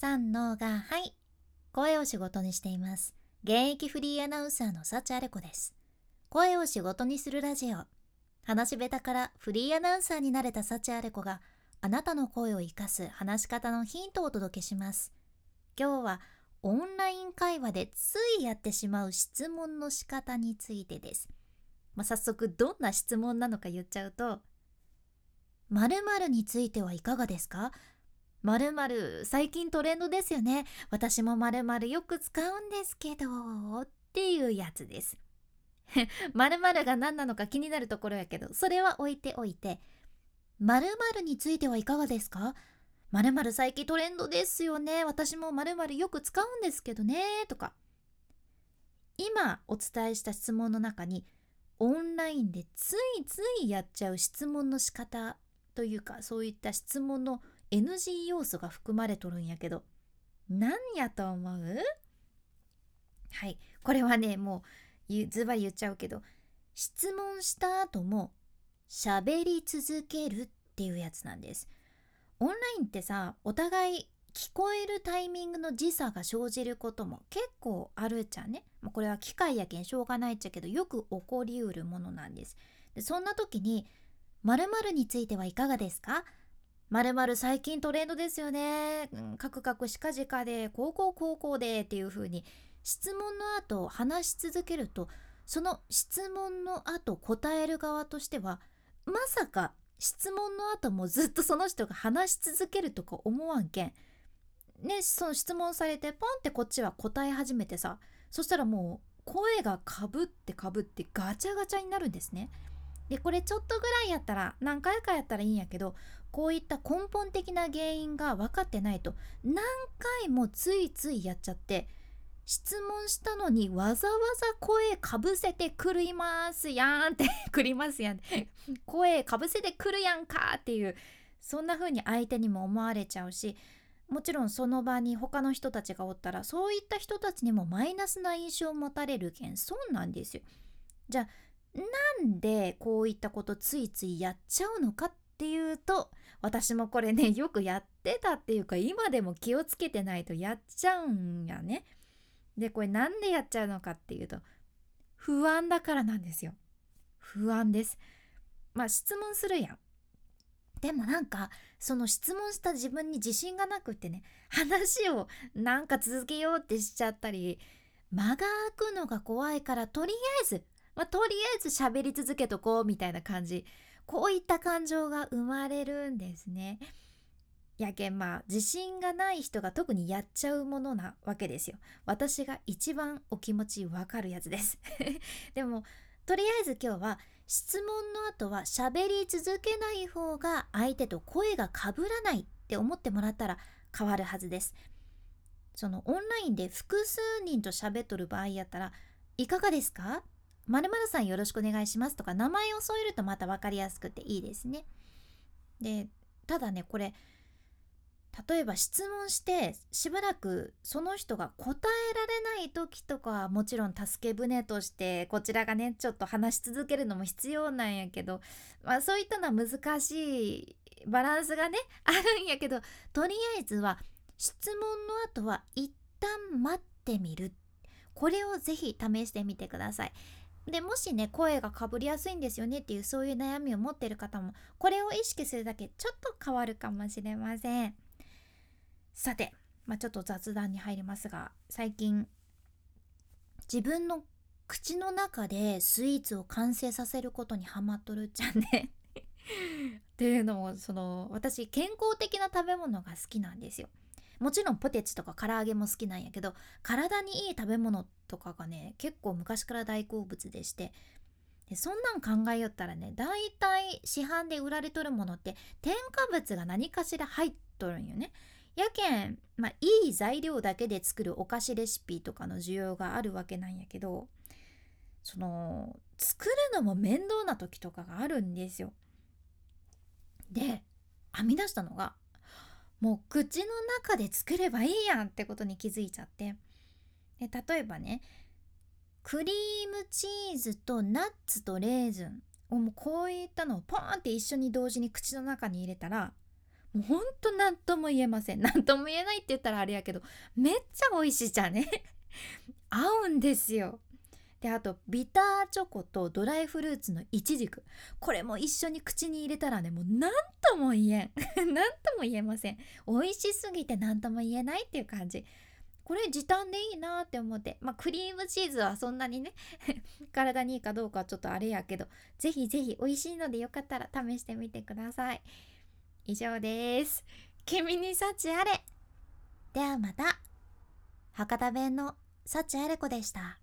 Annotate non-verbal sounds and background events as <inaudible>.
三のがはい。声を仕事にしています。現役フリーアナウンサーの幸あれ子です。声を仕事にするラジオ。話し下手からフリーアナウンサーになれた幸あれ子があなたの声を生かす話し方のヒントをお届けします。今日はオンライン会話でついやってしまう質問の仕方についてです、まあ、早速どんな質問なのか言っちゃうと〇〇についてはいかがですか？〇〇最近トレンドですよね。私も〇〇よく使うんですけどっていうやつです。<laughs> 〇〇が何なのか気になるところやけどそれは置いておいて。〇〇についてはいかがですか？〇〇最近トレンドですよね。私も〇〇よく使うんですけどね。とか。今お伝えした質問の中にオンラインでついついやっちゃう質問の仕方というかそういった質問の NG 要素が含まれとるんやけど何やと思う？はい。これはねもうズバリ言っちゃうけど質問した後も喋り続けるっていうやつなんです。オンラインってさお互い聞こえるタイミングの時差が生じることも結構あるじゃんねこれは機械やけんしょうがないっちゃけどよく起こりうるものなんです。でそんな時に〇〇についてはいかがですか？まるまる最近トレンドですよね。うん、カクカクしかじかで、高校高校でっていう風に質問の後話し続けると、その質問の後答える側としては、まさか質問の後もずっとその人が話し続けるとか思わんけん。ね、その質問されてポンってこっちは答え始めてさ、そしたらもう声がかぶってかぶってガチャガチャになるんですね。でこれちょっとぐらいやったら何回かやったらいいんやけどこういった根本的な原因が分かってないと何回もついついやっちゃって質問したのにわざわざ声かぶせてくりますやんって <laughs> くりますやん声かぶせてくるやんかっていうそんな風に相手にも思われちゃうしもちろんその場に他の人たちがおったらそういった人たちにもマイナスな印象を持たれるけんそうなんですよ。じゃあなんでこういったことついついやっちゃうのかっていうと私もこれね <laughs> よくやってたっていうか今でも気をつけてないとやっちゃうんやね。でこれなんでやっちゃうのかっていうと不安だからなんですよ。不安です。まあ質問するやん。でもなんかその質問した自分に自信がなくってね話をなんか続けようってしちゃったり間が空くのが怖いからとりあえずまあ、とりあえず喋り続けとこうみたいな感じこういった感情が生まれるんですね。やけんまあ自信がない人が特にやっちゃうものなわけですよ。私が一番お気持ちわかるやつです。<laughs> でもとりあえず今日は質問の後は喋り続けない方が相手と声がかぶらないって思ってもらったら変わるはずです。そのオンラインで複数人と喋っとる場合やったらいかがですか？〇〇さんよろしくお願いしますとか名前を添えるとまた分かりやすくていいですね。でただねこれ例えば質問してしばらくその人が答えられない時とかはもちろん助け舟としてこちらがねちょっと話し続けるのも必要なんやけど、まあ、そういったのは難しいバランスがねあるんやけどとりあえずは質問の後は一旦待ってみるこれをぜひ試してみてください。でもしね声がかぶりやすいんですよねっていうそういう悩みを持ってる方もこれを意識するだけちょっと変わるかもしれません。さて、まあ、ちょっと雑談に入りますが最近自分の口の中でスイーツを完成させることにハマっとるっちゃんねっていうのもその私健康的な食べ物が好きなんですよ。もちろんポテチとか唐揚げも好きなんやけど体にいい食べ物とかがね結構昔から大好物でしてでそんなん考えよったらね大体市販で売られとるものって添加物が何かしら入っとるんよね。やけん、まあ、いい材料だけで作るお菓子レシピとかの需要があるわけなんやけどその作るのも面倒な時とかがあるんですよ。で編み出したのがもう口の中で作ればいいやんってことに気づいちゃって。で例えばねクリームチーズとナッツとレーズンをもうこういったのをポーンって一緒に同時に口の中に入れたらもうほんと何とも言えません。<laughs> 何とも言えないって言ったらあれやけどめっちゃ美味しいじゃね。<laughs> 合うんですよ。であとビターチョコとドライフルーツのイチジク。これも一緒に口に入れたらねもう何とも言えん。<laughs> 何とも言えません。美味しすぎて何とも言えないっていう感じ。これ時短でいいなって思って。まあクリームチーズはそんなにね <laughs> 体にいいかどうかちょっとあれやけどぜひぜひ美味しいのでよかったら試してみてください。以上です。君に幸あれ。ではまた。博多弁の幸あれ子でした。